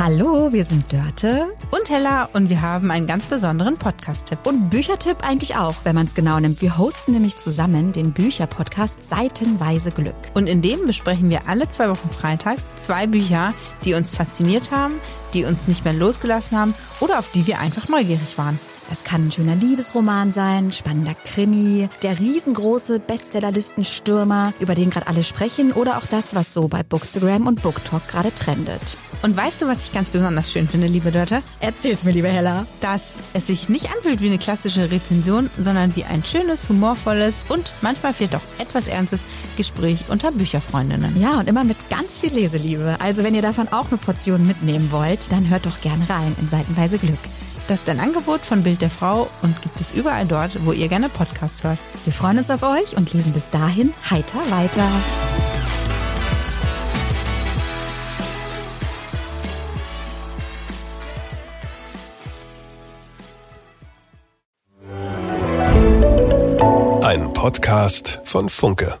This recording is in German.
Hallo, wir sind Dörte und Hella und wir haben einen ganz besonderen Podcast-Tipp. Und Büchertipp eigentlich auch, wenn man es genau nimmt. Wir hosten nämlich zusammen den Bücherpodcast Seitenweise Glück. Und in dem besprechen wir alle zwei Wochen freitags zwei Bücher, die uns fasziniert haben, die uns nicht mehr losgelassen haben oder auf die wir einfach neugierig waren. Es kann ein schöner Liebesroman sein, spannender Krimi, der riesengroße Bestsellerlistenstürmer, über den gerade alle sprechen oder auch das, was so bei Bookstagram und Booktalk gerade trendet. Und weißt du, was ich ganz besonders schön finde, liebe Dörte? Erzähl's mir, liebe Hella. Dass es sich nicht anfühlt wie eine klassische Rezension, sondern wie ein schönes, humorvolles und manchmal vielleicht auch etwas ernstes Gespräch unter Bücherfreundinnen. Ja, und immer mit ganz viel Leseliebe. Also wenn ihr davon auch eine Portion mitnehmen wollt, dann hört doch gerne rein in Seitenweise Glück. Das ist ein Angebot von Bild der Frau und gibt es überall dort, wo ihr gerne Podcast hört. Wir freuen uns auf euch und lesen bis dahin heiter weiter. Ein Podcast von Funke.